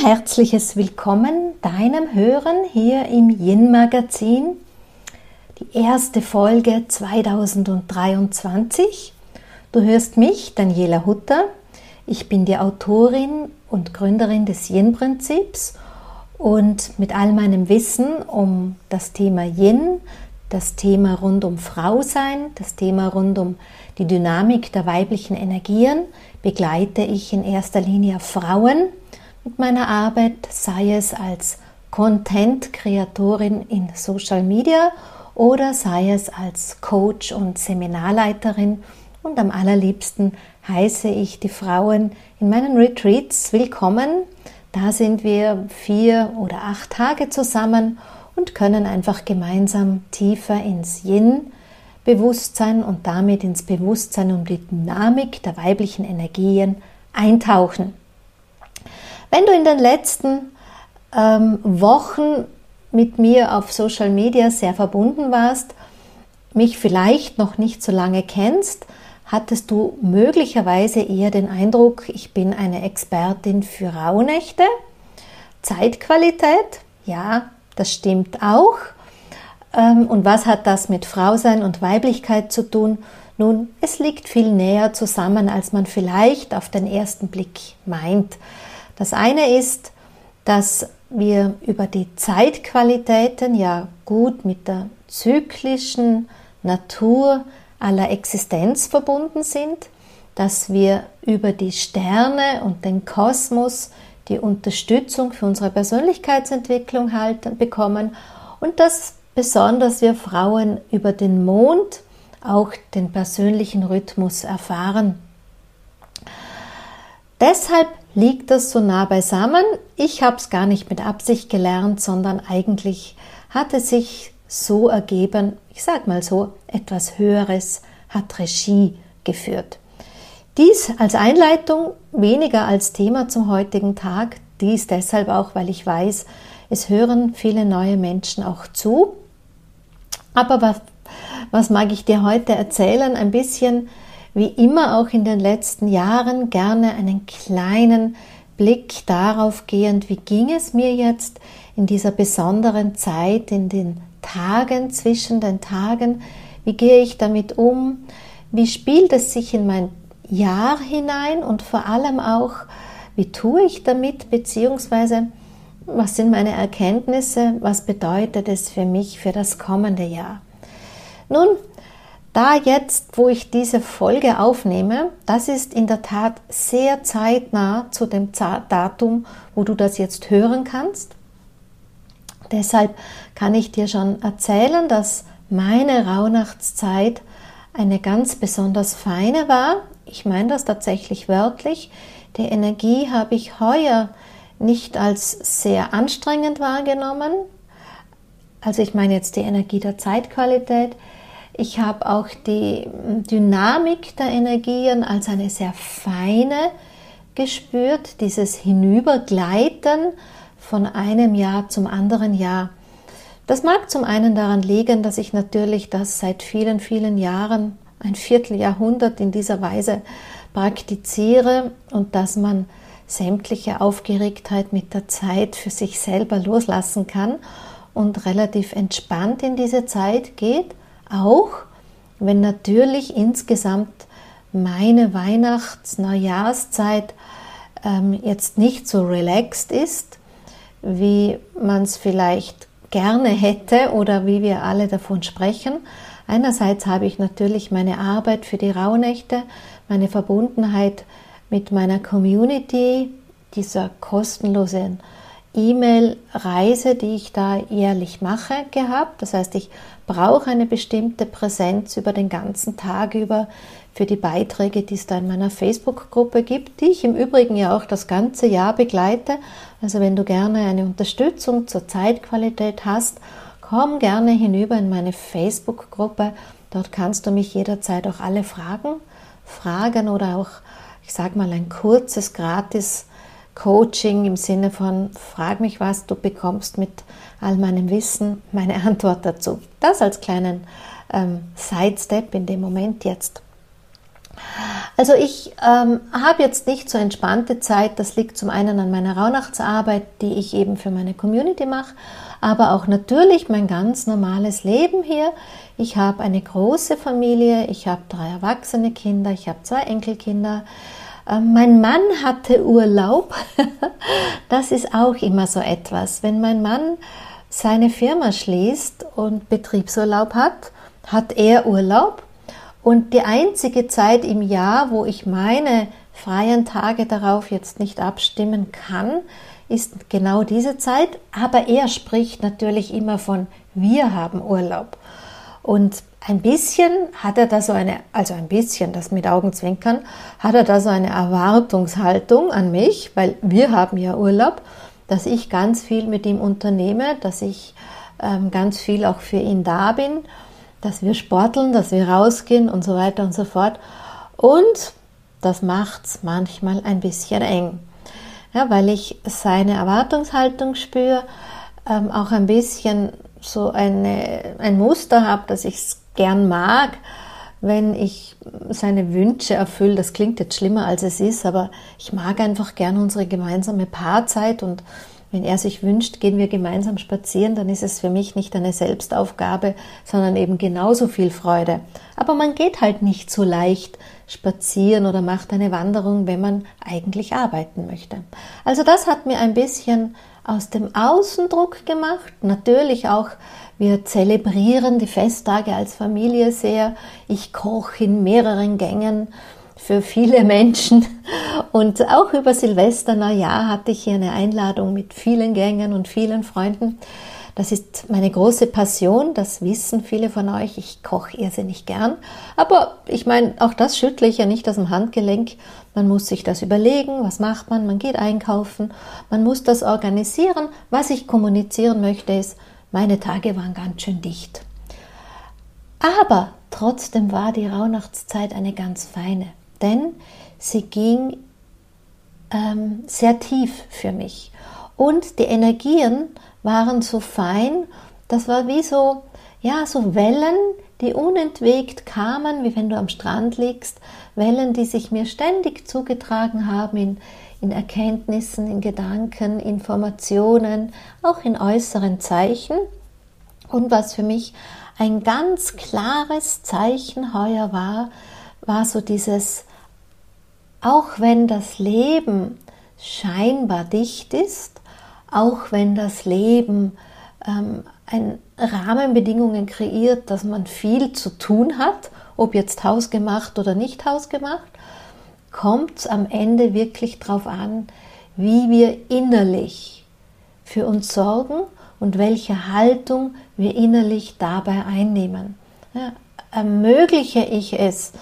herzliches Willkommen deinem Hören hier im Yin Magazin. Die erste Folge 2023. Du hörst mich, Daniela Hutter. Ich bin die Autorin und Gründerin des Yin-Prinzips und mit all meinem Wissen um das Thema Yin, das Thema rund um Frau sein, das Thema rund um die Dynamik der weiblichen Energien begleite ich in erster Linie Frauen mit meiner Arbeit, sei es als Content-Kreatorin in Social Media oder sei es als Coach und Seminarleiterin. Und am allerliebsten heiße ich die Frauen in meinen Retreats willkommen. Da sind wir vier oder acht Tage zusammen und können einfach gemeinsam tiefer ins Yin Bewusstsein und damit ins Bewusstsein um die Dynamik der weiblichen Energien eintauchen. Wenn du in den letzten ähm, Wochen mit mir auf Social Media sehr verbunden warst, mich vielleicht noch nicht so lange kennst, hattest du möglicherweise eher den Eindruck, ich bin eine Expertin für Rauhnächte. Zeitqualität, ja, das stimmt auch. Ähm, und was hat das mit Frausein und Weiblichkeit zu tun? Nun, es liegt viel näher zusammen, als man vielleicht auf den ersten Blick meint. Das eine ist, dass wir über die Zeitqualitäten ja gut mit der zyklischen Natur aller Existenz verbunden sind, dass wir über die Sterne und den Kosmos die Unterstützung für unsere Persönlichkeitsentwicklung halten, bekommen und dass besonders wir Frauen über den Mond auch den persönlichen Rhythmus erfahren. Deshalb liegt das so nah beisammen. Ich habe es gar nicht mit Absicht gelernt, sondern eigentlich hat es sich so ergeben, ich sage mal so, etwas Höheres hat Regie geführt. Dies als Einleitung, weniger als Thema zum heutigen Tag, dies deshalb auch, weil ich weiß, es hören viele neue Menschen auch zu aber was, was mag ich dir heute erzählen? Ein bisschen wie immer auch in den letzten Jahren gerne einen kleinen Blick darauf gehend, wie ging es mir jetzt in dieser besonderen Zeit, in den Tagen zwischen den Tagen, wie gehe ich damit um, wie spielt es sich in mein Jahr hinein und vor allem auch, wie tue ich damit, beziehungsweise was sind meine Erkenntnisse? Was bedeutet es für mich für das kommende Jahr? Nun, da jetzt, wo ich diese Folge aufnehme, das ist in der Tat sehr zeitnah zu dem Datum, wo du das jetzt hören kannst. Deshalb kann ich dir schon erzählen, dass meine Rauhnachtszeit eine ganz besonders feine war. Ich meine das tatsächlich wörtlich. Die Energie habe ich heuer nicht als sehr anstrengend wahrgenommen. Also ich meine jetzt die Energie der Zeitqualität. Ich habe auch die Dynamik der Energien als eine sehr feine gespürt, dieses Hinübergleiten von einem Jahr zum anderen Jahr. Das mag zum einen daran liegen, dass ich natürlich das seit vielen, vielen Jahren, ein Vierteljahrhundert in dieser Weise praktiziere und dass man sämtliche Aufgeregtheit mit der Zeit für sich selber loslassen kann und relativ entspannt in diese Zeit geht, auch wenn natürlich insgesamt meine Weihnachts-Neujahrszeit ähm, jetzt nicht so relaxed ist, wie man es vielleicht gerne hätte oder wie wir alle davon sprechen. Einerseits habe ich natürlich meine Arbeit für die Rauhnächte, meine Verbundenheit mit meiner Community, dieser kostenlosen E-Mail-Reise, die ich da jährlich mache, gehabt. Das heißt, ich brauche eine bestimmte Präsenz über den ganzen Tag über für die Beiträge, die es da in meiner Facebook-Gruppe gibt, die ich im Übrigen ja auch das ganze Jahr begleite. Also wenn du gerne eine Unterstützung zur Zeitqualität hast, komm gerne hinüber in meine Facebook-Gruppe. Dort kannst du mich jederzeit auch alle Fragen fragen oder auch ich sage mal, ein kurzes, gratis Coaching im Sinne von, frag mich was, du bekommst mit all meinem Wissen meine Antwort dazu. Das als kleinen ähm, Sidestep in dem Moment jetzt. Also ich ähm, habe jetzt nicht so entspannte Zeit. Das liegt zum einen an meiner Rauhnachtsarbeit, die ich eben für meine Community mache, aber auch natürlich mein ganz normales Leben hier. Ich habe eine große Familie, ich habe drei erwachsene Kinder, ich habe zwei Enkelkinder. Ähm, mein Mann hatte Urlaub. das ist auch immer so etwas. Wenn mein Mann seine Firma schließt und Betriebsurlaub hat, hat er Urlaub. Und die einzige Zeit im Jahr, wo ich meine freien Tage darauf jetzt nicht abstimmen kann, ist genau diese Zeit. Aber er spricht natürlich immer von wir haben Urlaub. Und ein bisschen hat er da so eine, also ein bisschen, das mit Augenzwinkern, hat er da so eine Erwartungshaltung an mich, weil wir haben ja Urlaub, dass ich ganz viel mit ihm unternehme, dass ich ähm, ganz viel auch für ihn da bin, dass wir sporteln, dass wir rausgehen und so weiter und so fort. Und das macht es manchmal ein bisschen eng, ja, weil ich seine Erwartungshaltung spüre, ähm, auch ein bisschen so eine, ein Muster habe, dass ich es gern mag, wenn ich seine Wünsche erfülle. Das klingt jetzt schlimmer, als es ist, aber ich mag einfach gern unsere gemeinsame Paarzeit und wenn er sich wünscht, gehen wir gemeinsam spazieren, dann ist es für mich nicht eine Selbstaufgabe, sondern eben genauso viel Freude. Aber man geht halt nicht so leicht spazieren oder macht eine Wanderung, wenn man eigentlich arbeiten möchte. Also das hat mir ein bisschen aus dem Außendruck gemacht. Natürlich auch, wir zelebrieren die Festtage als Familie sehr. Ich koche in mehreren Gängen für viele Menschen. Und auch über Silvester, Neujahr hatte ich hier eine Einladung mit vielen Gängen und vielen Freunden. Das ist meine große Passion, das wissen viele von euch. Ich koche irrsinnig gern. Aber ich meine, auch das schüttle ich ja nicht aus dem Handgelenk. Man muss sich das überlegen, was macht man, man geht einkaufen, man muss das organisieren. Was ich kommunizieren möchte ist, meine Tage waren ganz schön dicht. Aber trotzdem war die Rauhnachtszeit eine ganz feine, denn sie ging ähm, sehr tief für mich. Und die Energien waren so fein, das war wie so, ja, so Wellen, die unentwegt kamen, wie wenn du am Strand liegst, Wellen, die sich mir ständig zugetragen haben in, in Erkenntnissen, in Gedanken, Informationen, auch in äußeren Zeichen. Und was für mich ein ganz klares Zeichen heuer war, war so dieses, auch wenn das Leben scheinbar dicht ist, auch wenn das Leben ähm, ein Rahmenbedingungen kreiert, dass man viel zu tun hat, ob jetzt hausgemacht oder nicht hausgemacht, kommt es am Ende wirklich darauf an, wie wir innerlich für uns sorgen und welche Haltung wir innerlich dabei einnehmen. Ja, ermögliche ich es,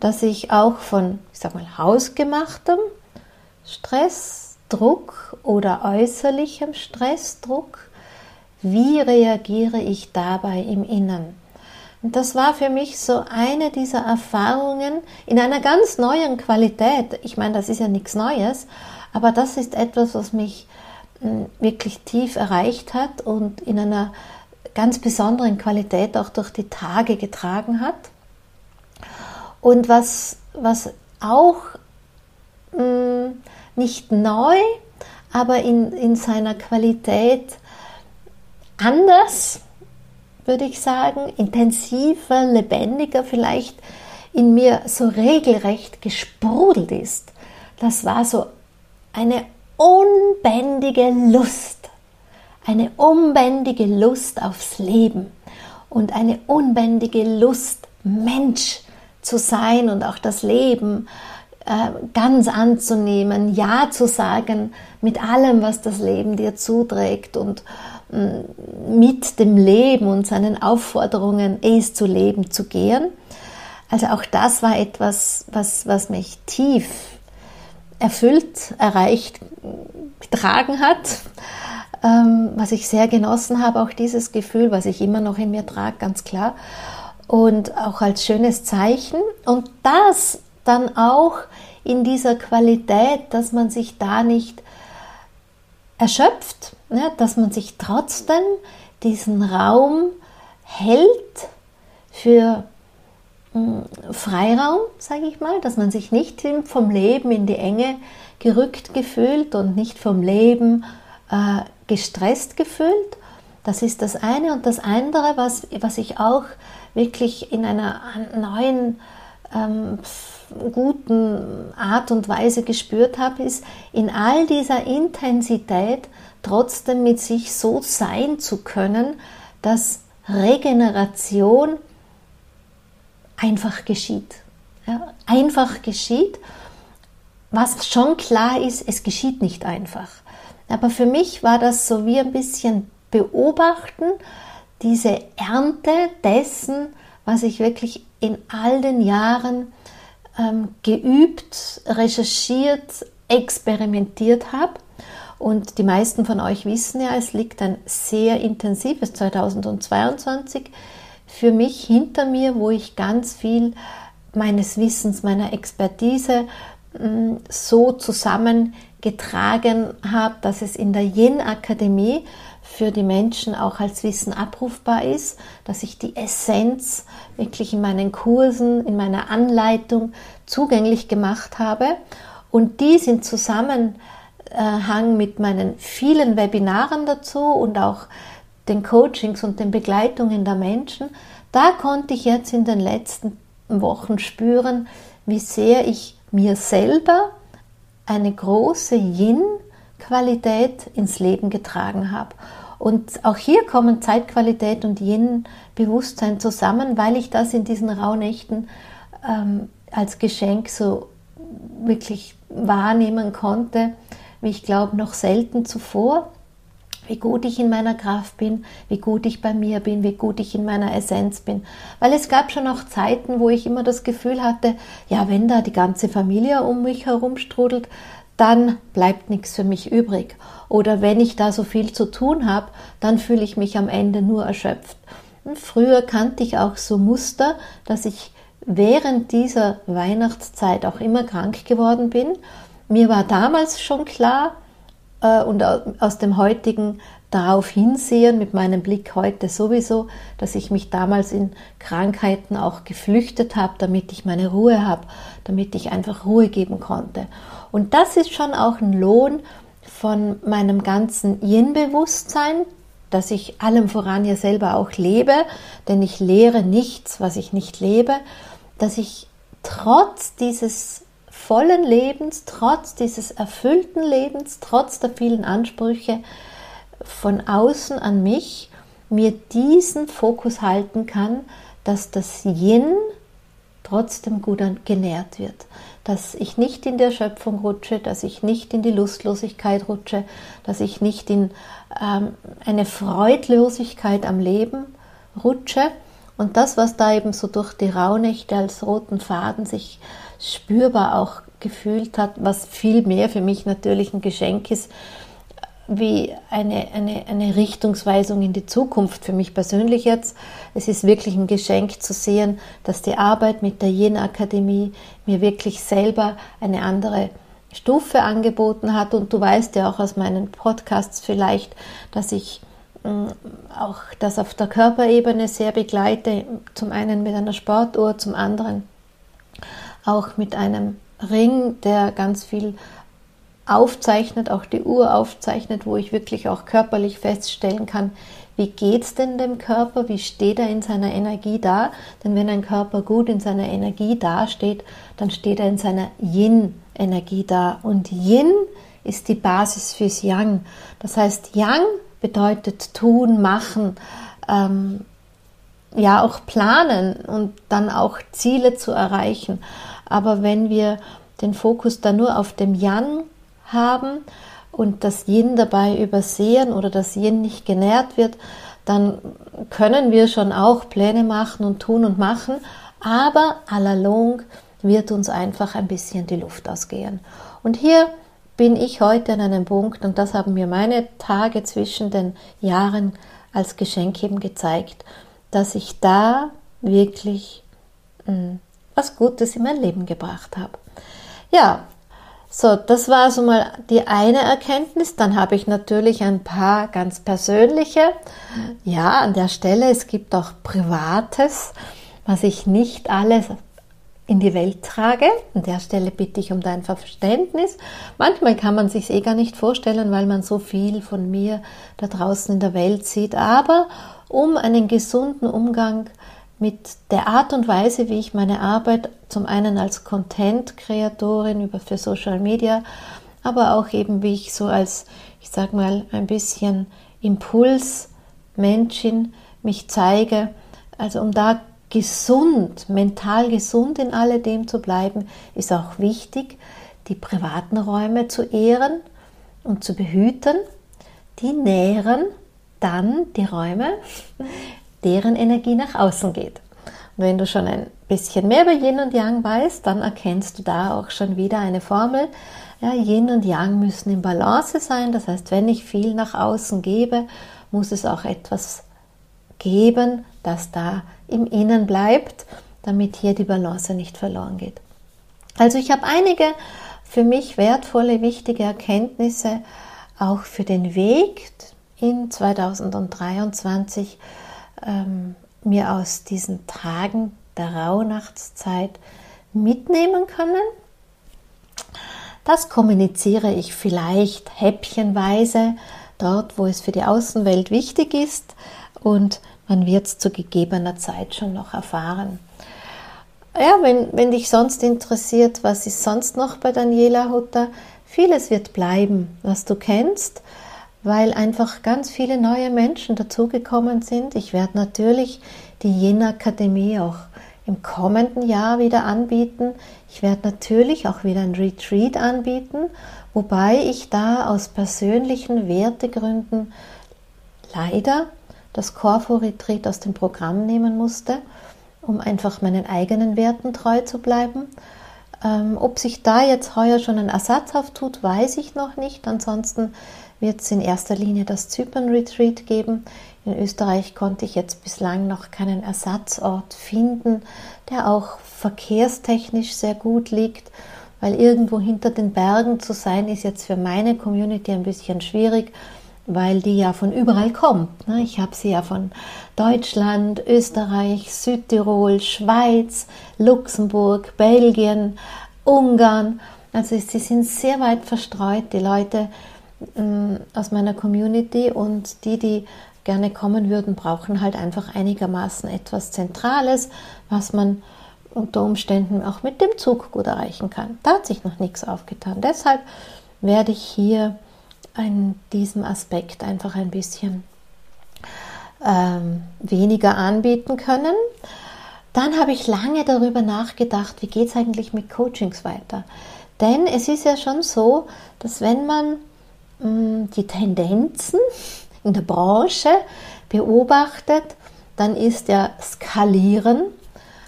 dass ich auch von, ich sag mal, hausgemachtem Stress, Druck oder äußerlichem Stressdruck, wie reagiere ich dabei im Innern? Und das war für mich so eine dieser Erfahrungen in einer ganz neuen Qualität. Ich meine, das ist ja nichts Neues, aber das ist etwas, was mich hm, wirklich tief erreicht hat und in einer ganz besonderen Qualität auch durch die Tage getragen hat. Und was, was auch mh, hm, nicht neu, aber in, in seiner Qualität anders, würde ich sagen, intensiver, lebendiger vielleicht in mir so regelrecht gesprudelt ist. Das war so eine unbändige Lust, eine unbändige Lust aufs Leben und eine unbändige Lust, Mensch zu sein und auch das Leben ganz anzunehmen, Ja zu sagen mit allem, was das Leben dir zuträgt und mm, mit dem Leben und seinen Aufforderungen, es zu leben, zu gehen. Also auch das war etwas, was, was mich tief erfüllt, erreicht, getragen hat, ähm, was ich sehr genossen habe, auch dieses Gefühl, was ich immer noch in mir trage, ganz klar. Und auch als schönes Zeichen. Und das dann auch in dieser Qualität, dass man sich da nicht erschöpft, ne? dass man sich trotzdem diesen Raum hält für Freiraum, sage ich mal, dass man sich nicht vom Leben in die Enge gerückt gefühlt und nicht vom Leben äh, gestresst gefühlt. Das ist das eine. Und das andere, was, was ich auch wirklich in einer neuen, ähm, guten Art und Weise gespürt habe, ist in all dieser Intensität trotzdem mit sich so sein zu können, dass Regeneration einfach geschieht. Ja, einfach geschieht. Was schon klar ist, es geschieht nicht einfach. Aber für mich war das so wie ein bisschen beobachten, diese Ernte dessen, was ich wirklich in all den Jahren ähm, geübt, recherchiert, experimentiert habe. Und die meisten von euch wissen ja, es liegt ein sehr intensives 2022 für mich hinter mir, wo ich ganz viel meines Wissens, meiner Expertise mm, so zusammengetragen habe, dass es in der Yin-Akademie für die Menschen auch als Wissen abrufbar ist, dass ich die Essenz wirklich in meinen Kursen, in meiner Anleitung zugänglich gemacht habe. Und dies in Zusammenhang mit meinen vielen Webinaren dazu und auch den Coachings und den Begleitungen der Menschen, da konnte ich jetzt in den letzten Wochen spüren, wie sehr ich mir selber eine große Yin-Qualität ins Leben getragen habe. Und auch hier kommen Zeitqualität und Yin-Bewusstsein zusammen, weil ich das in diesen Rauhnächten ähm, als Geschenk so wirklich wahrnehmen konnte, wie ich glaube, noch selten zuvor wie gut ich in meiner Kraft bin, wie gut ich bei mir bin, wie gut ich in meiner Essenz bin. Weil es gab schon auch Zeiten, wo ich immer das Gefühl hatte, ja, wenn da die ganze Familie um mich herum strudelt, dann bleibt nichts für mich übrig. Oder wenn ich da so viel zu tun habe, dann fühle ich mich am Ende nur erschöpft. Und früher kannte ich auch so Muster, dass ich während dieser Weihnachtszeit auch immer krank geworden bin. Mir war damals schon klar, äh, und aus dem heutigen darauf hinsehen, mit meinem Blick heute sowieso, dass ich mich damals in Krankheiten auch geflüchtet habe, damit ich meine Ruhe habe, damit ich einfach Ruhe geben konnte. Und das ist schon auch ein Lohn von meinem ganzen Yin-Bewusstsein, dass ich allem voran ja selber auch lebe, denn ich lehre nichts, was ich nicht lebe, dass ich trotz dieses vollen Lebens, trotz dieses erfüllten Lebens, trotz der vielen Ansprüche von außen an mich, mir diesen Fokus halten kann, dass das Yin trotzdem gut genährt wird, dass ich nicht in der Schöpfung rutsche, dass ich nicht in die Lustlosigkeit rutsche, dass ich nicht in ähm, eine Freudlosigkeit am Leben rutsche. Und das, was da eben so durch die Rauhnächte als roten Faden sich spürbar auch gefühlt hat, was viel mehr für mich natürlich ein Geschenk ist, wie eine, eine, eine Richtungsweisung in die Zukunft für mich persönlich jetzt. Es ist wirklich ein Geschenk zu sehen, dass die Arbeit mit der Jen-Akademie mir wirklich selber eine andere Stufe angeboten hat. Und du weißt ja auch aus meinen Podcasts vielleicht, dass ich mm, auch das auf der Körperebene sehr begleite. Zum einen mit einer Sportuhr, zum anderen auch mit einem Ring, der ganz viel aufzeichnet, auch die Uhr aufzeichnet, wo ich wirklich auch körperlich feststellen kann, wie geht es denn dem Körper, wie steht er in seiner Energie da? Denn wenn ein Körper gut in seiner Energie dasteht, dann steht er in seiner Yin-Energie da. Und Yin ist die Basis fürs Yang. Das heißt, Yang bedeutet tun, machen, ähm, ja auch planen und dann auch Ziele zu erreichen. Aber wenn wir den Fokus dann nur auf dem Yang haben und das Yin dabei übersehen oder das Yin nicht genährt wird, dann können wir schon auch Pläne machen und tun und machen, aber à la longue wird uns einfach ein bisschen die Luft ausgehen. Und hier bin ich heute an einem Punkt, und das haben mir meine Tage zwischen den Jahren als Geschenk eben gezeigt, dass ich da wirklich mh, hm, was Gutes in mein Leben gebracht habe. Ja, so, das war so mal die eine Erkenntnis. Dann habe ich natürlich ein paar ganz persönliche. Ja, an der Stelle, es gibt auch Privates. was ich nicht alles in die Welt trage. An der Stelle bitte ich um dein Verständnis. Manchmal kann man sich eh gar nicht vorstellen, weil man so viel von mir da draußen in der Welt sieht. Aber um einen gesunden Umgang mit der Art und Weise, wie ich meine Arbeit zum einen als Content-Kreatorin über für Social Media, aber auch eben wie ich so als, ich sag mal, ein bisschen Impulsmenschin mich zeige. Also um da gesund, mental gesund in alledem zu bleiben, ist auch wichtig, die privaten Räume zu ehren und zu behüten. Die nähren dann die Räume, deren Energie nach außen geht. Und wenn du schon ein bisschen mehr über Yin und Yang weißt, dann erkennst du da auch schon wieder eine Formel. Ja, Yin und Yang müssen in Balance sein. Das heißt, wenn ich viel nach außen gebe, muss es auch etwas geben, das da im Innen bleibt, damit hier die Balance nicht verloren geht. Also ich habe einige für mich wertvolle, wichtige Erkenntnisse auch für den Weg in 2023 ähm, mir aus diesen Tagen der Rauhnachtszeit mitnehmen können. Das kommuniziere ich vielleicht häppchenweise dort, wo es für die Außenwelt wichtig ist und man wird es zu gegebener Zeit schon noch erfahren. Ja, wenn, wenn dich sonst interessiert, was ist sonst noch bei Daniela Hutter, vieles wird bleiben, was du kennst, weil einfach ganz viele neue Menschen dazugekommen sind. Ich werde natürlich die Jena Akademie auch im kommenden Jahr wieder anbieten. Ich werde natürlich auch wieder ein Retreat anbieten, wobei ich da aus persönlichen Wertegründen leider das Corfu-Retreat aus dem Programm nehmen musste, um einfach meinen eigenen Werten treu zu bleiben. Ähm, ob sich da jetzt heuer schon ein Ersatz auftut, weiß ich noch nicht. Ansonsten wird es in erster Linie das Zypern-Retreat geben. In Österreich konnte ich jetzt bislang noch keinen Ersatzort finden, der auch verkehrstechnisch sehr gut liegt, weil irgendwo hinter den Bergen zu sein, ist jetzt für meine Community ein bisschen schwierig weil die ja von überall kommt. Ne? Ich habe sie ja von Deutschland, Österreich, Südtirol, Schweiz, Luxemburg, Belgien, Ungarn. Also sie sind sehr weit verstreut, die Leute aus meiner Community und die, die gerne kommen würden, brauchen halt einfach einigermaßen etwas Zentrales, was man unter Umständen auch mit dem Zug gut erreichen kann. Da hat sich noch nichts aufgetan. Deshalb werde ich hier in diesem Aspekt einfach ein bisschen ähm, weniger anbieten können. Dann habe ich lange darüber nachgedacht, wie geht es eigentlich mit Coachings weiter. Denn es ist ja schon so, dass wenn man mm, die Tendenzen in der Branche beobachtet, dann ist ja Skalieren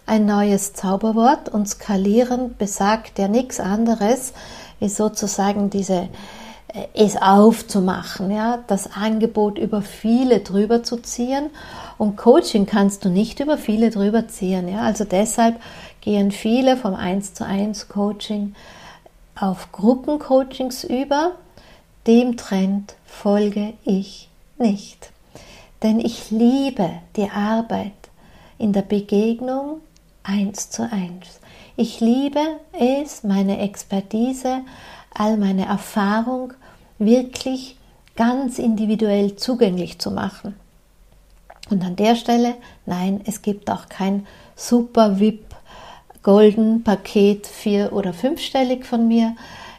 ein neues Zauberwort und Skalieren besagt ja nichts anderes, wie sozusagen diese äh, es aufzumachen, ja, das Angebot über viele drüber zu ziehen. Und Coaching kannst du nicht über viele drüber ziehen, ja. Also deshalb gehen viele vom 1 zu 1 Coaching auf Gruppencoachings über. Dem Trend folge ich nicht. Denn ich liebe die Arbeit in der Begegnung 1 zu 1. Ich liebe es, meine Expertise all meine Erfahrung wirklich ganz individuell zugänglich zu machen. Und an der Stelle, nein, es gibt auch kein super VIP Golden Paket vier- oder fünfstellig von mir.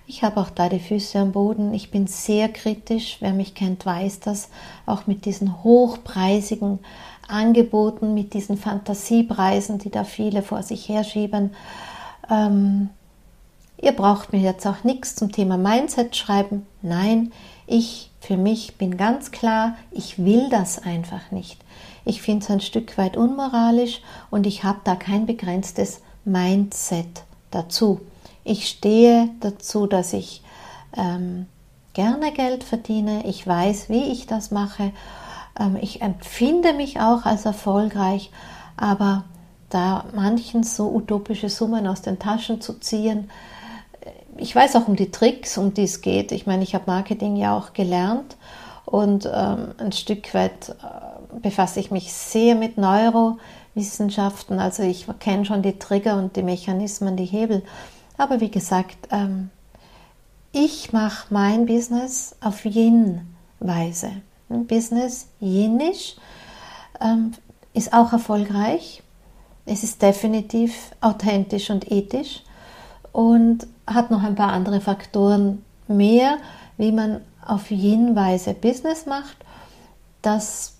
Ich habe auch da die Füße am Boden. Ich bin sehr kritisch. Wer mich kennt, weiß das. Auch mit diesen hochpreisigen Angeboten, mit diesen Fantasiepreisen, die da viele vor sich herschieben. Ähm, Ihr braucht mir jetzt auch nichts zum Thema Mindset schreiben. Nein, ich für mich bin ganz klar, ich will das einfach nicht. Ich finde es ein Stück weit unmoralisch und ich habe da kein begrenztes Mindset dazu. Ich stehe dazu, dass ich ähm, gerne Geld verdiene. Ich weiß, wie ich das mache. Ähm, ich empfinde mich auch als erfolgreich, aber da manchen so utopische Summen aus den Taschen zu ziehen, ich weiß auch um die Tricks, um die es geht. Ich meine, ich habe Marketing ja auch gelernt und ähm, ein Stück weit äh, befasse ich mich sehr mit Neuro, Wissenschaften. Also ich kenne schon die Trigger und die Mechanismen, die Hebel. Aber wie gesagt, ähm, ich mache mein Business auf Yin-Weise. Business Yinisch ähm, ist auch erfolgreich. Es ist definitiv authentisch und ethisch und hat noch ein paar andere Faktoren mehr, wie man auf Yin-Weise Business macht. Das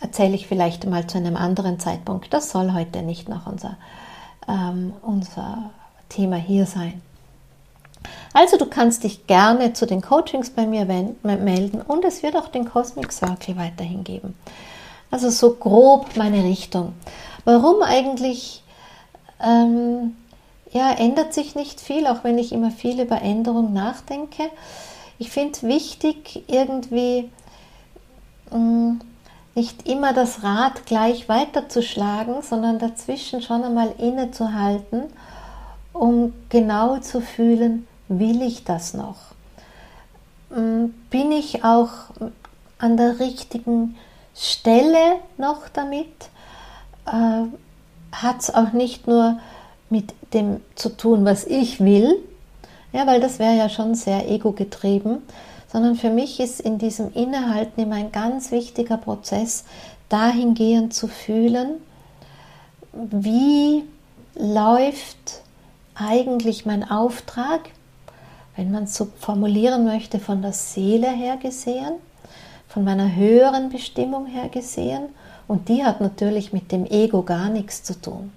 erzähle ich vielleicht mal zu einem anderen Zeitpunkt. Das soll heute nicht noch unser, ähm, unser Thema hier sein. Also du kannst dich gerne zu den Coachings bei mir melden und es wird auch den Cosmic Circle weiterhin geben. Also so grob meine Richtung. Warum eigentlich? Ähm, ja, ändert sich nicht viel, auch wenn ich immer viel über Änderung nachdenke. Ich finde wichtig, irgendwie mh, mm, nicht immer das Rad gleich weiterzuschlagen, sondern dazwischen schon einmal innezuhalten, um genau zu fühlen, will ich das noch? Mm, bin ich auch an der richtigen Stelle noch damit? Äh, Hat es auch nicht nur mit dem zu tun, was ich will, ja, weil das wäre ja schon sehr ego-getrieben, sondern für mich ist in diesem Innehalten immer ein ganz wichtiger Prozess, dahingehend zu fühlen, wie läuft eigentlich mein Auftrag, wenn man es so formulieren möchte, von der Seele her gesehen, von meiner höheren Bestimmung her gesehen, und die hat natürlich mit dem Ego gar nichts zu tun.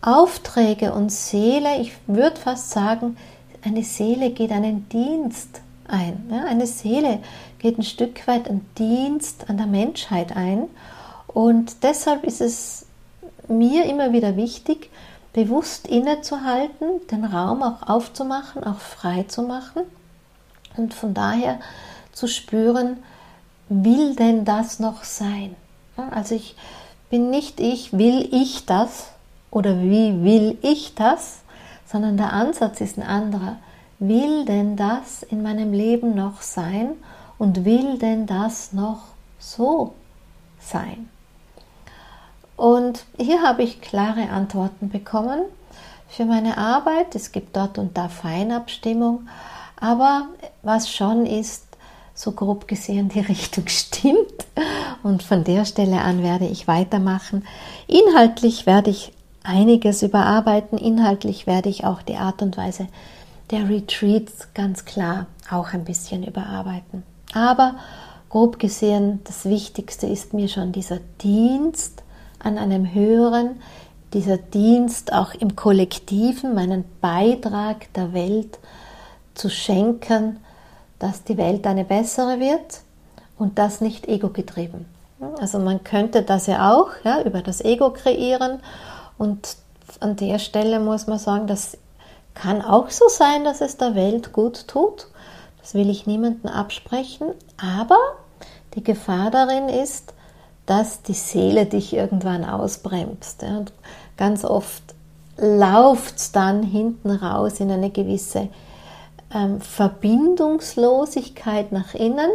Aufträge und Seele, ich würde fast sagen, eine Seele geht einen Dienst ein. Eine Seele geht ein Stück weit einen Dienst an der Menschheit ein. Und deshalb ist es mir immer wieder wichtig, bewusst innezuhalten, den Raum auch aufzumachen, auch frei zu machen und von daher zu spüren, will denn das noch sein? Also ich bin nicht ich, will ich das, oder wie will ich das, sondern der Ansatz ist ein anderer. Will denn das in meinem Leben noch sein und will denn das noch so sein? Und hier habe ich klare Antworten bekommen für meine Arbeit. Es gibt dort und da Feinabstimmung, aber was schon ist, so grob gesehen die Richtung stimmt. Und von der Stelle an werde ich weitermachen. Inhaltlich werde ich einiges überarbeiten. Inhaltlich werde ich auch die Art und Weise der Retreats ganz klar auch ein bisschen überarbeiten. Aber grob gesehen, das Wichtigste ist mir schon dieser Dienst an einem Höheren, dieser Dienst auch im Kollektiven, meinen Beitrag der Welt zu schenken, dass die Welt eine bessere wird und das nicht ego-getrieben. Also man könnte das ja auch ja, über das Ego kreieren und an der Stelle muss man sagen, das kann auch so sein, dass es der Welt gut tut. Das will ich niemandem absprechen. Aber die Gefahr darin ist, dass die Seele dich irgendwann ausbremst. Und ganz oft lauft es dann hinten raus in eine gewisse ähm, Verbindungslosigkeit nach innen,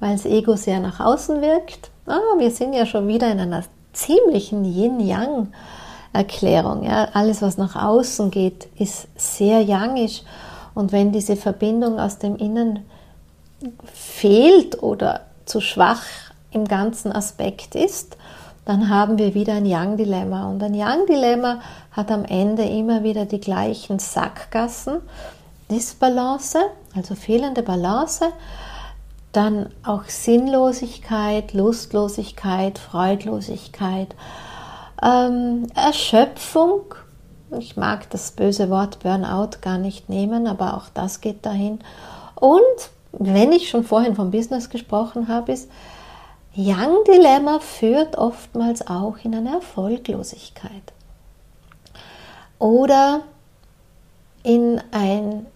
weil das Ego sehr nach außen wirkt. Ah, wir sind ja schon wieder in einer ziemlichen Yin-Yang-Erklärung. Ja. Alles, was nach außen geht, ist sehr yangisch. Und wenn diese Verbindung aus dem Innen fehlt oder zu schwach im ganzen Aspekt ist, dann haben wir wieder ein Yang-Dilemma. Und ein Yang-Dilemma hat am Ende immer wieder die gleichen Sackgassen. Disbalance, also fehlende Balance, dann auch Sinnlosigkeit, Lustlosigkeit, Freudlosigkeit, ähm, Erschöpfung. Ich mag das böse Wort Burnout gar nicht nehmen, aber auch das geht dahin. Und wenn ich schon vorhin vom Business gesprochen habe, ist Young Dilemma führt oftmals auch in eine Erfolglosigkeit oder in ein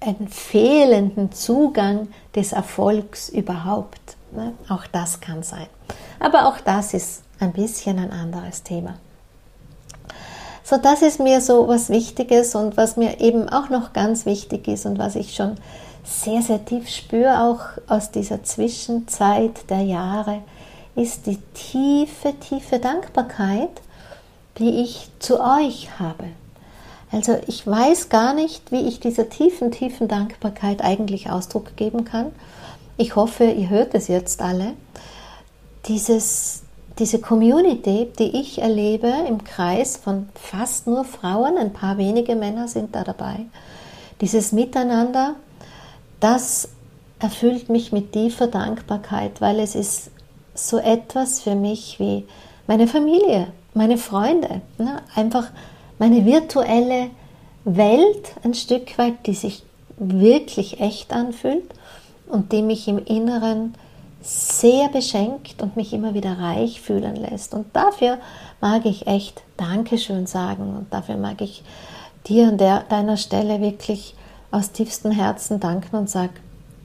einen fehlenden Zugang des Erfolgs überhaupt. Ne? Auch das kann sein. Aber auch das ist ein bisschen ein anderes Thema. So, das ist mir so was Wichtiges und was mir eben auch noch ganz wichtig ist und was ich schon sehr, sehr tief spüre, auch aus dieser Zwischenzeit der Jahre, ist die tiefe, tiefe Dankbarkeit, die ich zu euch habe. Also ich weiß gar nicht, wie ich dieser tiefen, tiefen Dankbarkeit eigentlich Ausdruck geben kann. Ich hoffe, ihr hört es jetzt alle. Dieses, diese Community, die ich erlebe im Kreis von fast nur Frauen, ein paar wenige Männer sind da dabei, dieses Miteinander, das erfüllt mich mit tiefer Dankbarkeit, weil es ist so etwas für mich wie meine Familie, meine Freunde, ne? einfach meine virtuelle Welt ein Stück weit, die sich wirklich echt anfühlt und die mich im Inneren sehr beschenkt und mich immer wieder reich fühlen lässt. Und dafür mag ich echt Dankeschön sagen und dafür mag ich dir an der, deiner Stelle wirklich aus tiefstem Herzen danken und sag,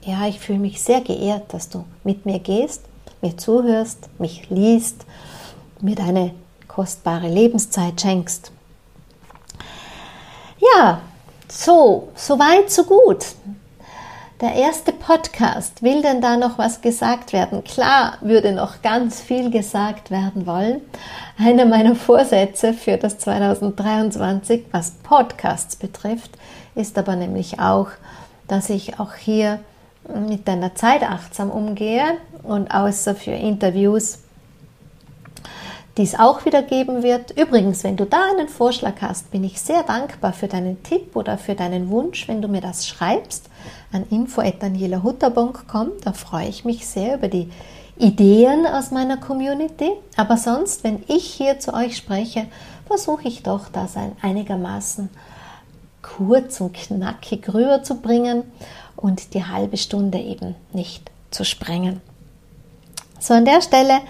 ja, ich fühle mich sehr geehrt, dass du mit mir gehst, mir zuhörst, mich liest, mir deine kostbare Lebenszeit schenkst. Ja, so, so weit, so gut. Der erste Podcast, will denn da noch was gesagt werden? Klar würde noch ganz viel gesagt werden wollen. Einer meiner Vorsätze für das 2023, was Podcasts betrifft, ist aber nämlich auch, dass ich auch hier mit deiner Zeit achtsam umgehe und außer für Interviews die es auch wieder geben wird. Übrigens, wenn du da einen Vorschlag hast, bin ich sehr dankbar für deinen Tipp oder für deinen Wunsch, wenn du mir das schreibst an info.danielahutter.com. Da freue ich mich sehr über die Ideen aus meiner Community. Aber sonst, wenn ich hier zu euch spreche, versuche ich doch, das ein einigermaßen kurz und knackig rüberzubringen und die halbe Stunde eben nicht zu sprengen. So, an der Stelle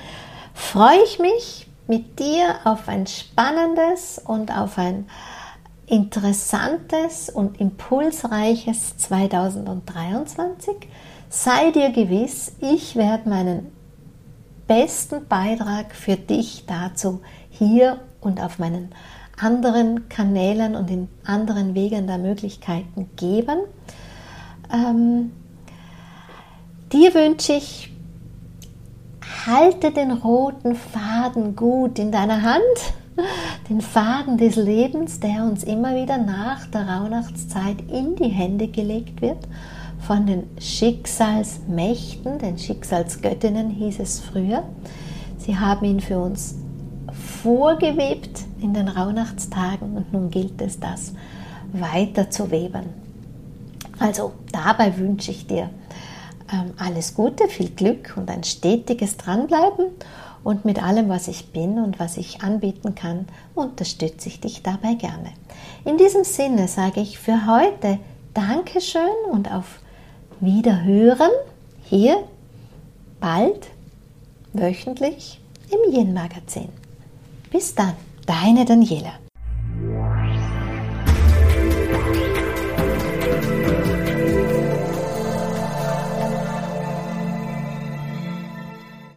freue ich mich, mit dir auf ein spannendes und auf ein interessantes und impulsreiches 2023. Sei dir gewiss, ich werde meinen besten Beitrag für dich dazu hier und auf meinen anderen Kanälen und in anderen Wegen der Möglichkeiten geben. Ähm, dir wünsche ich halte den roten Faden gut in deiner Hand, den Faden des Lebens, der uns immer wieder nach der Rauhnachtszeit in die Hände gelegt wird von den Schicksalsmächten, den Schicksalsgöttinnen hieß es früher. Sie haben ihn für uns vorgewebt in den Rauhnachtstagen und nun gilt es, das weiter zu weben. Also dabei wünsche ich dir alles Gute, viel Glück und ein stetiges Dranbleiben. Und mit allem, was ich bin und was ich anbieten kann, unterstütze ich dich dabei gerne. In diesem Sinne sage ich für heute Dankeschön und auf Wiederhören hier bald wöchentlich im Yin Magazin. Bis dann, deine Daniela.